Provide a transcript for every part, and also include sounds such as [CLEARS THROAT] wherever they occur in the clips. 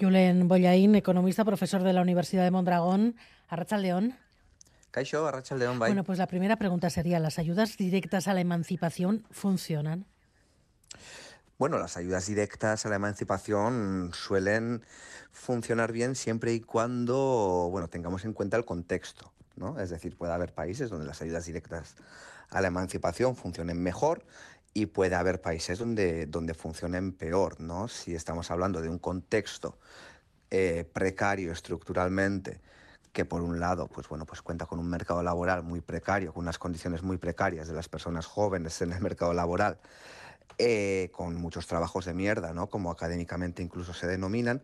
Julen Boyaín, economista, profesor de la Universidad de Mondragón. León. Caixo, León, Bueno, pues la primera pregunta sería, ¿las ayudas directas a la emancipación funcionan? Bueno, las ayudas directas a la emancipación suelen funcionar bien siempre y cuando bueno, tengamos en cuenta el contexto. ¿no? Es decir, puede haber países donde las ayudas directas a la emancipación funcionen mejor y puede haber países donde, donde funcionen peor. ¿no? Si estamos hablando de un contexto eh, precario estructuralmente, que por un lado pues bueno pues cuenta con un mercado laboral muy precario con unas condiciones muy precarias de las personas jóvenes en el mercado laboral eh, con muchos trabajos de mierda, ¿no? como académicamente incluso se denominan,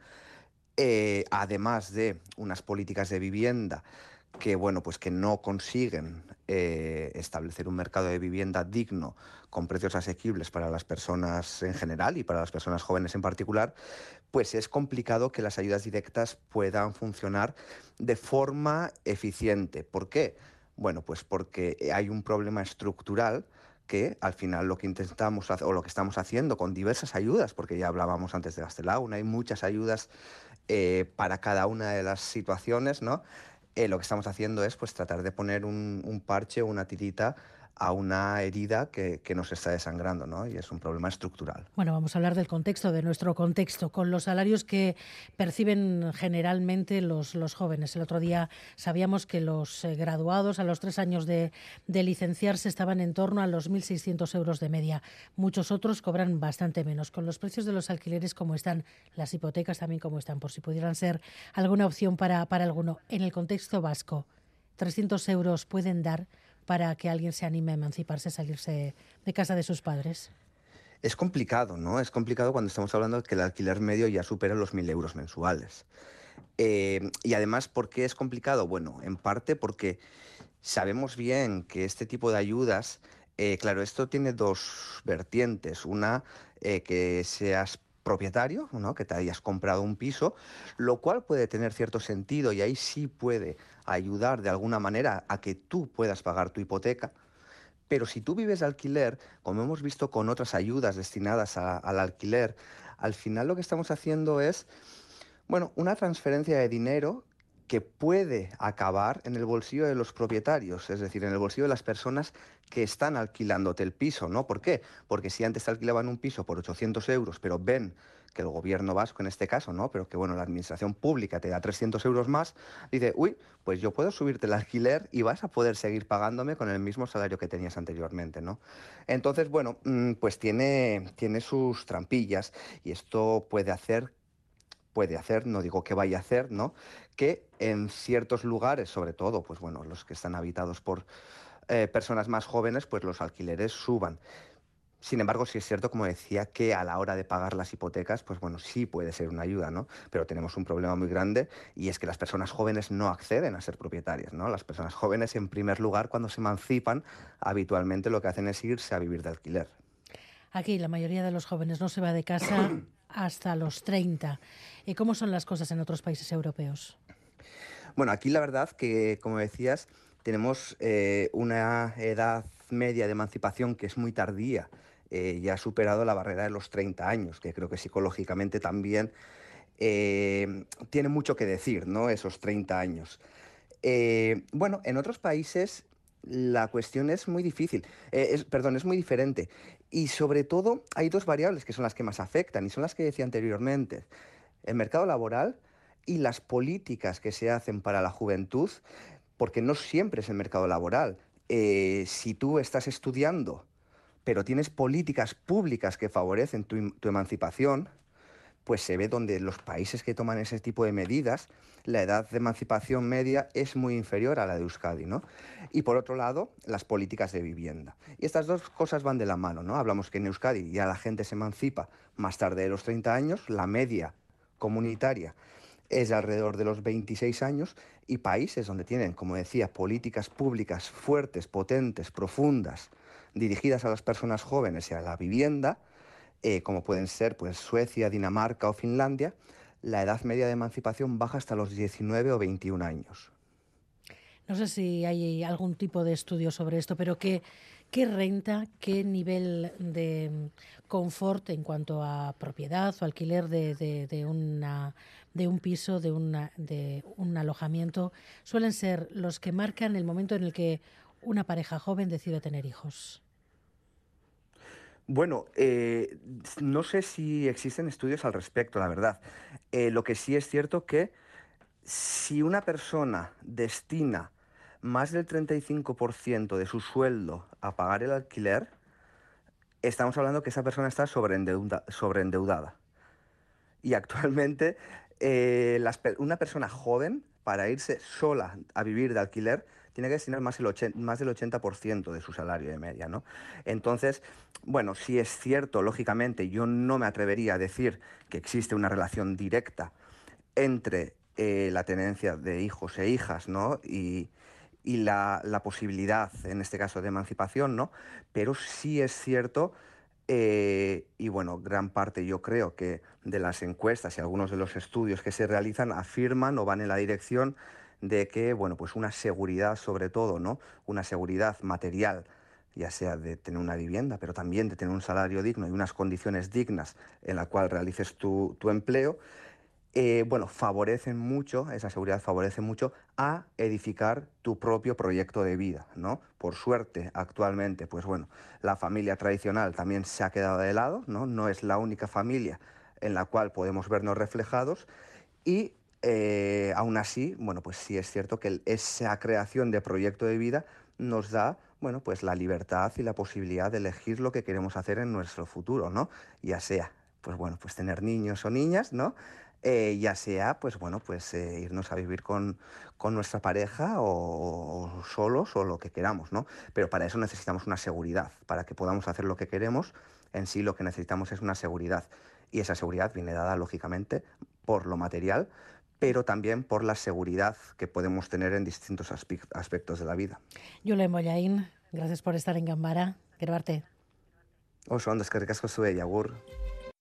eh, además de unas políticas de vivienda que bueno pues que no consiguen eh, establecer un mercado de vivienda digno con precios asequibles para las personas en general y para las personas jóvenes en particular pues es complicado que las ayudas directas puedan funcionar de forma eficiente ¿por qué? bueno pues porque hay un problema estructural que al final lo que intentamos o lo que estamos haciendo con diversas ayudas, porque ya hablábamos antes de Gastelauna, hay muchas ayudas eh, para cada una de las situaciones, ¿no? Eh, lo que estamos haciendo es pues tratar de poner un, un parche, una tirita a una herida que, nos está desangrando, ¿no? Y es un problema estructural. Bueno, vamos a hablar del contexto, de nuestro contexto, con los salarios que perciben generalmente los, los jóvenes. El otro día sabíamos que los eh, graduados a los tres años de, de licenciarse estaban en torno a los 1.600 euros de media. Muchos otros cobran bastante menos. Con los precios de los alquileres como están, las hipotecas también como están, por si pudieran ser alguna opción para, para alguno. En el contexto vasco, 300 euros pueden dar para que alguien se anime a emanciparse, salirse de casa de sus padres? Es complicado, ¿no? Es complicado cuando estamos hablando de que el alquiler medio ya supera los 1.000 euros mensuales. Eh, y además, ¿por qué es complicado? Bueno, en parte porque sabemos bien que este tipo de ayudas, eh, claro, esto tiene dos vertientes. Una, eh, que seas propietario, ¿no? que te hayas comprado un piso, lo cual puede tener cierto sentido y ahí sí puede ayudar de alguna manera a que tú puedas pagar tu hipoteca. Pero si tú vives de alquiler, como hemos visto con otras ayudas destinadas al alquiler, al final lo que estamos haciendo es, bueno, una transferencia de dinero que puede acabar en el bolsillo de los propietarios, es decir, en el bolsillo de las personas que están alquilándote el piso, ¿no? ¿Por qué? Porque si antes te alquilaban un piso por 800 euros, pero ven que el gobierno vasco en este caso, ¿no? Pero que bueno, la administración pública te da 300 euros más, dice, uy, pues yo puedo subirte el alquiler y vas a poder seguir pagándome con el mismo salario que tenías anteriormente, ¿no? Entonces, bueno, mm, pues tiene, tiene sus trampillas y esto puede hacer puede hacer, no digo que vaya a hacer, ¿no? Que en ciertos lugares, sobre todo, pues bueno, los que están habitados por eh, personas más jóvenes, pues los alquileres suban. Sin embargo, sí es cierto, como decía, que a la hora de pagar las hipotecas, pues bueno, sí puede ser una ayuda, ¿no? Pero tenemos un problema muy grande y es que las personas jóvenes no acceden a ser propietarias, ¿no? Las personas jóvenes, en primer lugar, cuando se emancipan, habitualmente lo que hacen es irse a vivir de alquiler. Aquí la mayoría de los jóvenes no se va de casa [CLEARS THROAT] hasta los 30. ¿Y cómo son las cosas en otros países europeos? Bueno, aquí la verdad que, como decías, tenemos eh, una edad media de emancipación que es muy tardía. Eh, ya ha superado la barrera de los 30 años, que creo que psicológicamente también eh, tiene mucho que decir, ¿no? Esos 30 años. bueno, en otros países la cuestión es muy difícil, perdón, es muy diferente. Y sobre todo hay dos variables que son las que más afectan y son las que decía anteriormente. El mercado laboral y las políticas que se hacen para la juventud, porque no siempre es el mercado laboral. Eh, si tú estás estudiando, pero tienes políticas públicas que favorecen tu, tu emancipación, pues se ve donde los países que toman ese tipo de medidas, la edad de emancipación media es muy inferior a la de Euskadi, ¿no? Y por otro lado, las políticas de vivienda. Y estas dos cosas van de la mano, ¿no? Hablamos que en Euskadi ya la gente se emancipa más tarde de los 30 años, la media comunitaria es de alrededor de los 26 años y países donde tienen, como decía, políticas públicas fuertes, potentes, profundas, dirigidas a las personas jóvenes y a la vivienda, eh, como pueden ser pues, Suecia, Dinamarca o Finlandia, la edad media de emancipación baja hasta los 19 o 21 años. No sé si hay algún tipo de estudio sobre esto, pero ¿qué, qué renta, qué nivel de confort en cuanto a propiedad o alquiler de, una, de un piso, de un alojamiento, suelen ser los que marcan el momento en el que una pareja joven decide tener hijos. Bueno, eh, no sé si existen estudios al respecto, la verdad. Eh, lo que sí es cierto que si una persona destina más del 35% de su sueldo a pagar el alquiler, estamos hablando que esa persona está sobreendeudada. Y actualmente eh, una persona joven, para irse sola a vivir de alquiler, tiene que destinar más, el más del 80% de su salario de media. ¿no? Entonces, bueno, si es cierto, lógicamente, yo no me atrevería a decir que existe una relación directa entre eh, la tenencia de hijos e hijas ¿no? y, la, posibilidad, en este caso, de emancipación, ¿no? pero sí es cierto eh, y bueno, gran parte yo creo que de las encuestas y algunos de los estudios que se realizan afirman o van en la dirección de que, bueno, pues una seguridad sobre todo, ¿no? Una seguridad material, ya sea de tener una vivienda, pero también de tener un salario digno y unas condiciones dignas en la cual realices tu, empleo, eh, bueno, favorecen mucho, esa seguridad favorece mucho a edificar tu propio proyecto de vida, ¿no? Por suerte, actualmente, pues bueno, la familia tradicional también se ha quedado de lado, ¿no? No es la única familia en la cual podemos vernos reflejados y eh, aún así, bueno, pues sí es cierto que esa creación de proyecto de vida nos da, bueno, pues la libertad y la posibilidad de elegir lo que queremos hacer en nuestro futuro, ¿no? Ya sea, pues bueno, pues tener niños o niñas, ¿no? Eh, ya sea, pues bueno, pues eh, irnos a vivir con, nuestra pareja o, o, solos o lo que queramos, ¿no? Pero para eso necesitamos una seguridad, para que podamos hacer lo que queremos, en sí lo que necesitamos es una seguridad. Y esa seguridad viene dada, lógicamente, por lo material, pero también por la seguridad que podemos tener en distintos aspectos de la vida. Yule Mollaín, gracias por estar en Gambara. Gerbarte. Oso, ondo, eskerrik asko zuei, agur.